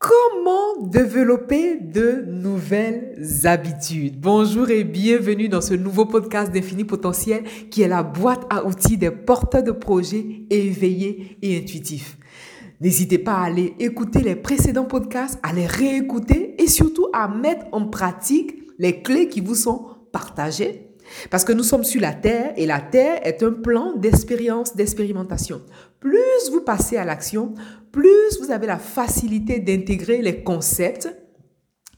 Comment développer de nouvelles habitudes? Bonjour et bienvenue dans ce nouveau podcast d'Infini Potentiel qui est la boîte à outils des porteurs de projets éveillés et intuitifs. N'hésitez pas à aller écouter les précédents podcasts, à les réécouter et surtout à mettre en pratique les clés qui vous sont partagées parce que nous sommes sur la Terre et la Terre est un plan d'expérience, d'expérimentation. Plus vous passez à l'action, plus vous avez la facilité d'intégrer les concepts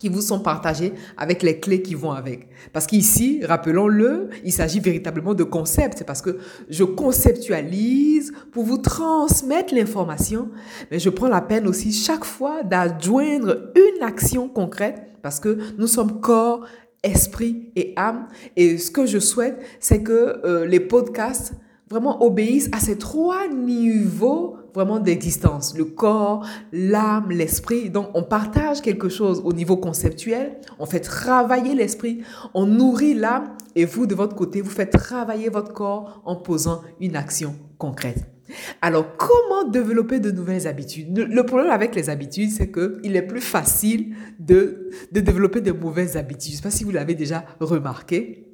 qui vous sont partagés avec les clés qui vont avec. Parce qu'ici, rappelons-le, il s'agit véritablement de concepts. C'est parce que je conceptualise pour vous transmettre l'information, mais je prends la peine aussi chaque fois d'adjoindre une action concrète parce que nous sommes corps, esprit et âme. Et ce que je souhaite, c'est que euh, les podcasts vraiment obéissent à ces trois niveaux vraiment d'existence, le corps, l'âme, l'esprit. Donc on partage quelque chose au niveau conceptuel, on fait travailler l'esprit, on nourrit l'âme et vous de votre côté, vous faites travailler votre corps en posant une action concrète. Alors, comment développer de nouvelles habitudes? Le problème avec les habitudes, c'est qu'il est plus facile de, de développer de mauvaises habitudes. Je ne sais pas si vous l'avez déjà remarqué.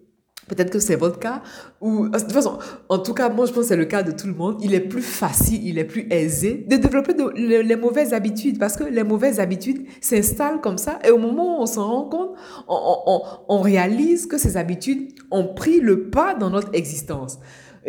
Peut-être que c'est votre cas. Ou, de toute façon, en tout cas, moi, je pense que c'est le cas de tout le monde. Il est plus facile, il est plus aisé de développer les mauvaises habitudes parce que les mauvaises habitudes s'installent comme ça. Et au moment où on s'en rend compte, on, on, on réalise que ces habitudes ont pris le pas dans notre existence.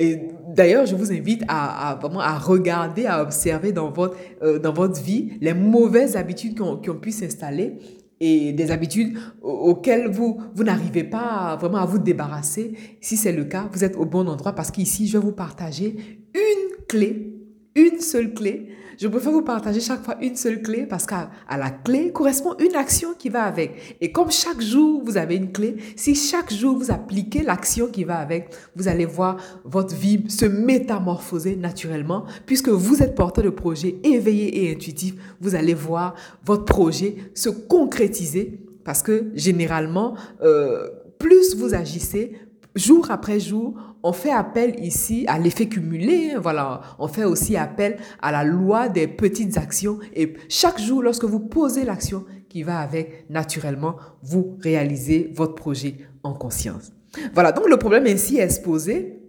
Et d'ailleurs, je vous invite à, vraiment à regarder, à observer dans votre, euh, dans votre vie les mauvaises habitudes qui ont, qui ont pu s'installer et des habitudes auxquelles vous, vous n'arrivez pas vraiment à vous débarrasser. Si c'est le cas, vous êtes au bon endroit parce qu'ici, je vais vous partager une clé, une seule clé je préfère vous partager chaque fois une seule clé parce qu'à la clé correspond une action qui va avec. Et comme chaque jour, vous avez une clé, si chaque jour vous appliquez l'action qui va avec, vous allez voir votre vie se métamorphoser naturellement puisque vous êtes porteur de projet éveillé et intuitif. Vous allez voir votre projet se concrétiser parce que généralement, euh, plus vous agissez, jour après jour, on fait appel ici à l'effet cumulé. Hein, voilà, on fait aussi appel à la loi des petites actions. Et chaque jour, lorsque vous posez l'action qui va avec, naturellement, vous réalisez votre projet en conscience. Voilà, donc le problème ainsi exposé,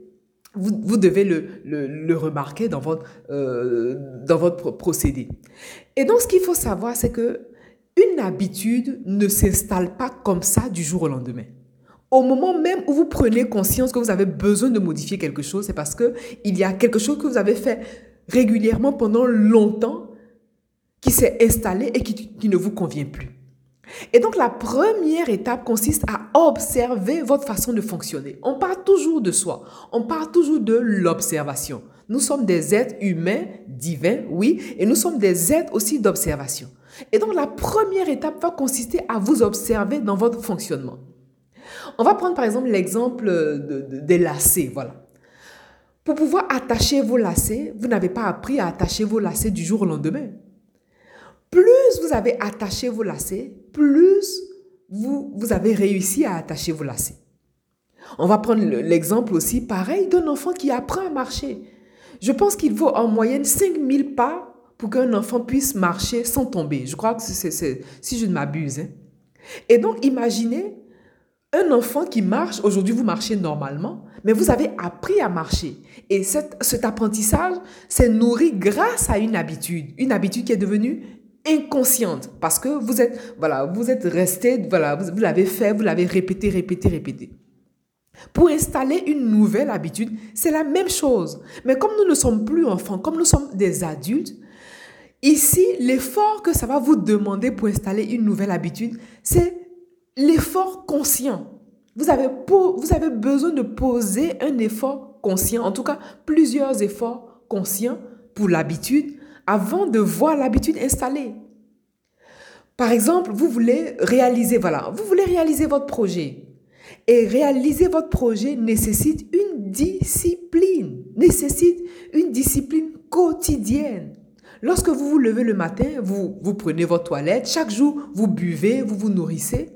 vous, vous devez le, le, remarquer dans votre, euh, dans votre procédé. Et donc, ce qu'il faut savoir, c'est que une habitude ne s'installe pas comme ça du jour au lendemain. Au moment même où vous prenez conscience que vous avez besoin de modifier quelque chose, c'est parce que il y a quelque chose que vous avez fait régulièrement pendant longtemps qui s'est installé et qui, qui ne vous convient plus. Et donc la première étape consiste à observer votre façon de fonctionner. On part toujours de soi, on part toujours de l'observation. Nous sommes des êtres humains, divins, oui, et nous sommes des êtres aussi d'observation. Et donc la première étape va consister à vous observer dans votre fonctionnement. On va prendre par exemple l'exemple des lacets. Voilà. Pour pouvoir attacher vos lacets, vous n'avez pas appris à attacher vos lacets du jour au lendemain. Plus vous avez attaché vos lacets, plus vous, vous avez réussi à attacher vos lacets. On va prendre l'exemple aussi pareil d'un enfant qui apprend à marcher. Je pense qu'il faut en moyenne 5000 pas pour qu'un enfant puisse marcher sans tomber. Je crois que c'est, si je ne m'abuse. Hein. Et donc, imaginez un enfant qui marche, aujourd'hui vous marchez normalement, mais vous avez appris à marcher. Et cet apprentissage s'est nourri grâce à une habitude, une habitude qui est devenue inconsciente parce que vous êtes, voilà, vous êtes resté, voilà, vous, l'avez fait, vous l'avez répété, répété, répété. Pour installer une nouvelle habitude, c'est la même chose. Mais comme nous ne sommes plus enfants, comme nous sommes des adultes, ici, l'effort que ça va vous demander pour installer une nouvelle habitude, c'est l'effort conscient. Vous avez, vous avez besoin de poser un effort conscient, en tout cas plusieurs efforts conscients pour l'habitude avant de voir l'habitude installée. Par exemple, vous voulez réaliser, voilà, vous voulez réaliser votre projet. Et réaliser votre projet nécessite une discipline, nécessite une discipline quotidienne. Lorsque vous vous levez le matin, vous, vous prenez votre toilette, chaque jour vous buvez, vous vous nourrissez,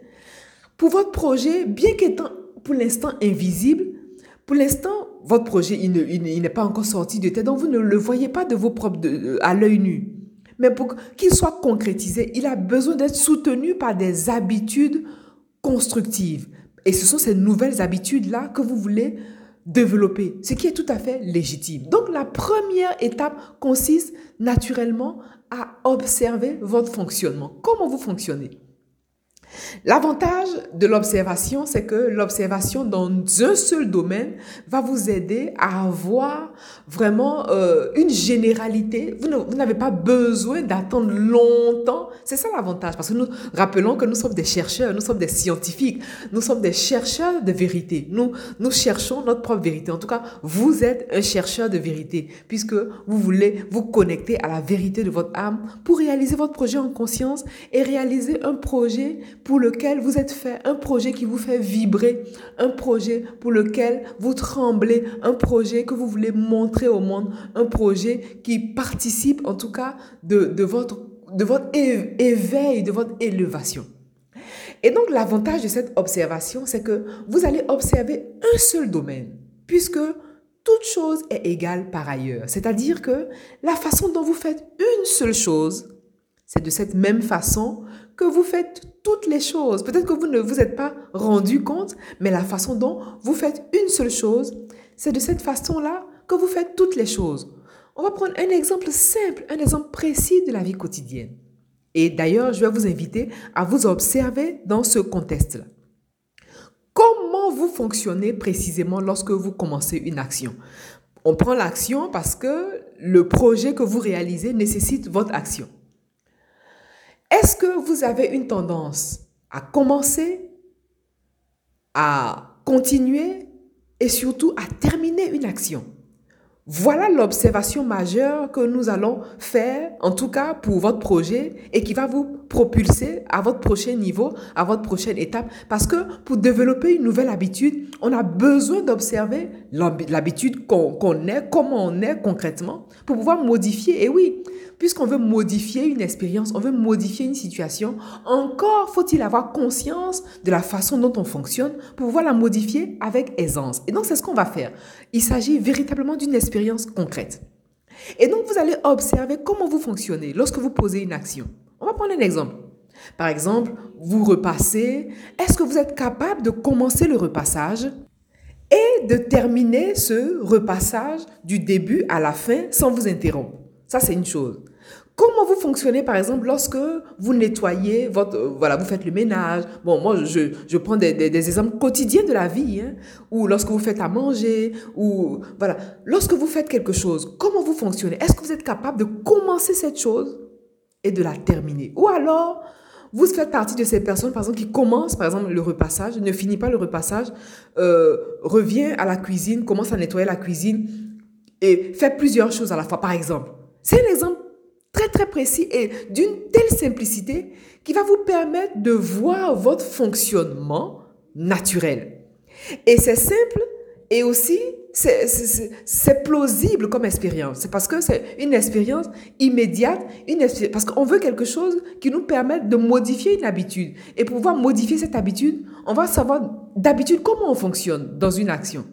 pour votre projet, bien qu'étant pour l'instant invisible, pour l'instant, votre projet, il n'est pas encore sorti de tête, donc vous ne le voyez pas de vos propres, à l'œil nu. Mais pour qu'il soit concrétisé, il a besoin d'être soutenu par des habitudes constructives. Et ce sont ces nouvelles habitudes-là que vous voulez développer, ce qui est tout à fait légitime. Donc la première étape consiste naturellement à observer votre fonctionnement. Comment vous fonctionnez? L'avantage de l'observation, c'est que l'observation dans un seul domaine va vous aider à avoir vraiment euh, une généralité. Vous n'avez pas besoin d'attendre longtemps. C'est ça l'avantage, parce que nous rappelons que nous sommes des chercheurs, nous sommes des scientifiques, nous sommes des chercheurs de vérité. Nous, nous cherchons notre propre vérité. En tout cas, vous êtes un chercheur de vérité, puisque vous voulez vous connecter à la vérité de votre âme pour réaliser votre projet en conscience et réaliser un projet pour lequel vous êtes fait, un projet qui vous fait vibrer, un projet pour lequel vous tremblez, un projet que vous voulez montrer au monde, un projet qui participe en tout cas de, de votre, de votre éveil, de votre élévation. Et donc l'avantage de cette observation, c'est que vous allez observer un seul domaine, puisque toute chose est égale par ailleurs. C'est-à-dire que la façon dont vous faites une seule chose, c'est de cette même façon que vous faites toutes les choses. Peut-être que vous ne vous êtes pas rendu compte, mais la façon dont vous faites une seule chose, c'est de cette façon-là que vous faites toutes les choses. On va prendre un exemple simple, un exemple précis de la vie quotidienne. Et d'ailleurs, je vais vous inviter à vous observer dans ce contexte-là. Comment vous fonctionnez précisément lorsque vous commencez une action? On prend l'action parce que le projet que vous réalisez nécessite votre action. Est-ce que vous avez une tendance à commencer, à continuer et surtout à terminer une action? Voilà l'observation majeure que nous allons faire, en tout cas pour votre projet, et qui va vous propulser à votre prochain niveau, à votre prochaine étape. Parce que pour développer une nouvelle habitude, on a besoin d'observer l'habitude qu'on est, comment on est concrètement, pour pouvoir modifier. Et oui, puisqu'on veut modifier une expérience, on veut modifier une situation, encore faut-il avoir conscience de la façon dont on fonctionne pour pouvoir la modifier avec aisance. Et donc, c'est ce qu'on va faire. Il s'agit véritablement d'une expérience concrète. Et donc, vous allez observer comment vous fonctionnez lorsque vous posez une action. On va prendre un exemple. Par exemple, vous repassez. Est-ce que vous êtes capable de commencer le repassage et de terminer ce repassage du début à la fin sans vous interrompre? Ça, c'est une chose. Comment vous fonctionnez, par exemple, lorsque vous nettoyez votre... Euh, voilà, vous faites le ménage? Bon, moi, je, je prends des, des, exemples quotidiens de la vie. Hein, ou lorsque vous faites à manger. Ou... Voilà. Lorsque vous faites quelque chose, comment vous fonctionnez? Est-ce que vous êtes capable de commencer cette chose et de la terminer? Ou alors, vous faites partie de ces personnes, par exemple, qui commencent, par exemple, le repassage, ne finit pas le repassage, euh, revient à la cuisine, commence à nettoyer la cuisine et fait plusieurs choses à la fois. Par exemple, c'est un exemple très précis et d'une telle simplicité qui va vous permettre de voir votre fonctionnement naturel. Et c'est simple et aussi c'est plausible comme expérience. C'est parce que c'est une expérience immédiate, une parce qu'on veut quelque chose qui nous permette de modifier une habitude. Et pour pouvoir modifier cette habitude, on va savoir d'habitude comment on fonctionne dans une action.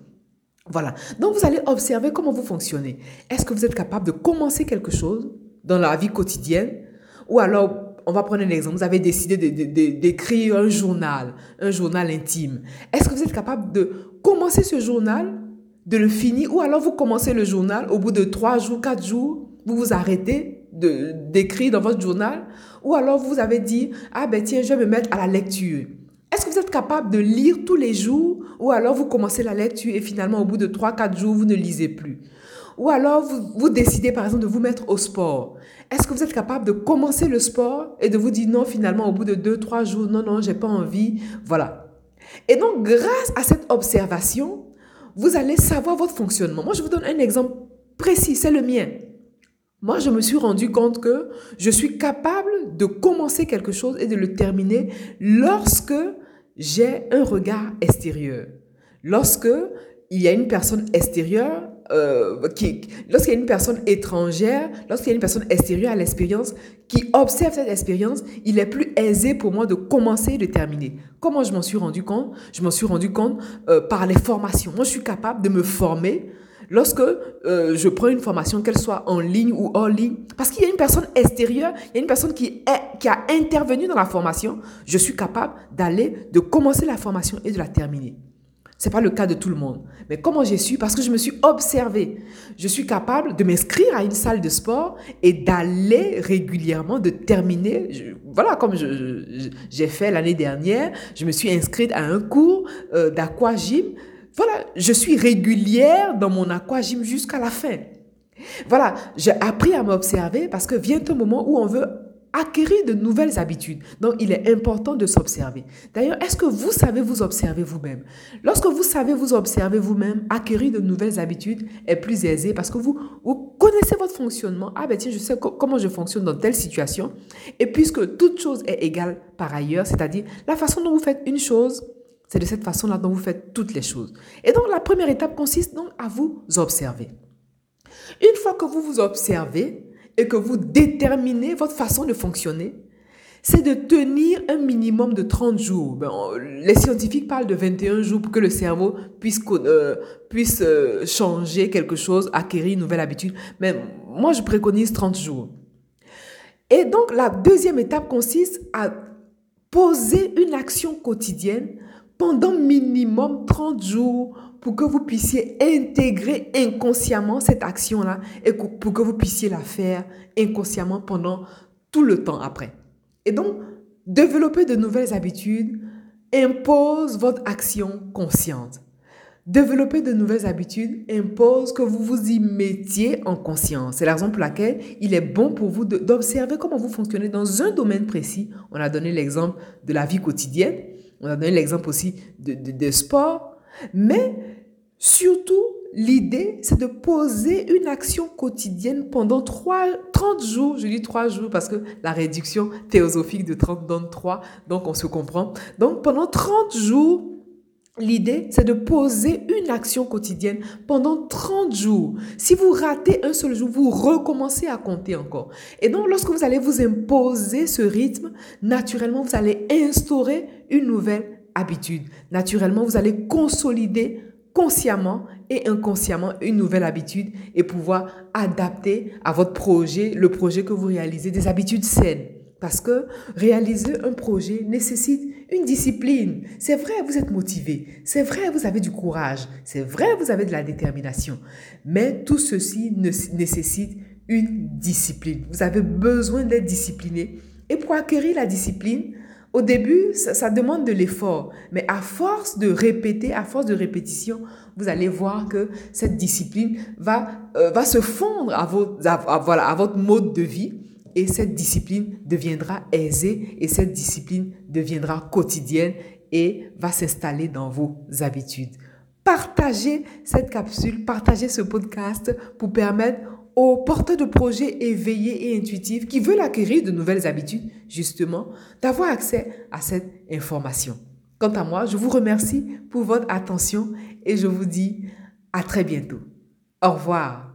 Voilà. Donc, vous allez observer comment vous fonctionnez. Est-ce que vous êtes capable de commencer quelque chose dans la vie quotidienne Ou alors, on va prendre un exemple. Vous avez décidé d'écrire un journal, un journal intime. Est-ce que vous êtes capable de commencer ce journal, de le finir Ou alors, vous commencez le journal, au bout de trois jours, quatre jours, vous vous arrêtez d'écrire dans votre journal Ou alors, vous avez dit, ah ben tiens, je vais me mettre à la lecture. Est-ce que vous êtes capable de lire tous les jours ou alors vous commencez la lecture et finalement au bout de 3-4 jours, vous ne lisez plus? Ou alors vous, vous décidez par exemple de vous mettre au sport. Est-ce que vous êtes capable de commencer le sport et de vous dire non finalement au bout de 2-3 jours, non, non, j'ai pas envie Voilà. Et donc grâce à cette observation, vous allez savoir votre fonctionnement. Moi, je vous donne un exemple précis, c'est le mien. Moi, je me suis rendu compte que je suis capable de commencer quelque chose et de le terminer lorsque j'ai un regard extérieur. Lorsque il y a une personne extérieure, euh, qui, lorsqu'il y a une personne étrangère, lorsqu'il y a une personne extérieure à l'expérience qui observe cette expérience, il est plus aisé pour moi de commencer et de terminer. Comment je m'en suis rendu compte? Je m'en suis rendu compte euh, par les formations. Moi, je suis capable de me former lorsque euh, je prends une formation, qu'elle soit en ligne ou hors ligne, parce qu'il y a une personne extérieure, il y a une personne qui, est, qui a intervenu dans la formation, je suis capable d'aller, de commencer la formation et de la terminer. Ce n'est pas le cas de tout le monde. Mais comment j'ai su? Parce que je me suis observé. Je suis capable de m'inscrire à une salle de sport et d'aller régulièrement, de terminer. voilà, comme j'ai fait l'année dernière, je me suis inscrite à un cours euh, d'aquagym. Voilà, je suis régulière dans mon aquagym jusqu'à la fin. Voilà, j'ai appris à m'observer parce que vient un moment où on veut acquérir de nouvelles habitudes. Donc, il est important de s'observer. D'ailleurs, est-ce que vous savez vous observer vous-même? Lorsque vous savez vous observer vous-même, acquérir de nouvelles habitudes est plus aisé parce que vous, vous connaissez votre fonctionnement. Ah ben tiens, je sais comment je fonctionne dans telle situation. Et puisque toute chose est égale par ailleurs, c'est-à-dire la façon dont vous faites une chose, c'est de cette façon-là dont vous faites toutes les choses. Et donc, la première étape consiste donc à vous observer. Une fois que vous vous observez, et que vous déterminez votre façon de fonctionner, c'est de tenir un minimum de 30 jours. Ben, les scientifiques parlent de 21 jours pour que le cerveau puisse, euh, puisse euh, changer quelque chose, acquérir une nouvelle habitude. Mais moi, je préconise 30 jours. Et donc, la deuxième étape consiste à poser une action quotidienne pendant minimum 30 jours pour que vous puissiez intégrer inconsciemment cette action-là et pour que vous puissiez la faire inconsciemment pendant tout le temps après. Et donc, développer de nouvelles habitudes impose votre action consciente. Développer de nouvelles habitudes impose que vous vous y mettiez en conscience. C'est la raison pour laquelle il est bon pour vous d'observer comment vous fonctionnez dans un domaine précis. On a donné l'exemple de la vie quotidienne, on a donné l'exemple aussi de, de sport, mais surtout, l'idée, c'est de poser une action quotidienne pendant 3, 30 jours. Je dis 3 jours parce que la réduction théosophique de 30 donne 3, donc on se comprend. Donc pendant 30 jours, L'idée, c'est de poser une action quotidienne pendant 30 jours. Si vous ratez un seul jour, vous recommencez à compter encore. Et donc, lorsque vous allez vous imposer ce rythme, naturellement, vous allez instaurer une nouvelle habitude. Naturellement, vous allez consolider consciemment et inconsciemment une nouvelle habitude et pouvoir adapter à votre projet, le projet que vous réalisez, des habitudes saines. Parce que réaliser un projet nécessite une discipline. C'est vrai, vous êtes motivé. C'est vrai, vous avez du courage. C'est vrai, vous avez de la détermination. Mais tout ceci nécessite une discipline. Vous avez besoin d'être discipliné. Et pour acquérir la discipline, au début, ça, demande de l'effort, mais à force de répéter, à force de répétition, vous allez voir que cette discipline va, euh, se fondre à votre mode de vie et cette discipline deviendra aisée et cette discipline deviendra quotidienne et va s'installer dans vos habitudes. Partagez cette capsule, partagez ce podcast pour permettre aux porteurs de projets éveillés et intuitifs qui veulent acquérir de nouvelles habitudes, justement, d'avoir accès à cette information. Quant à moi, je vous remercie pour votre attention et je vous dis à très bientôt. Au revoir.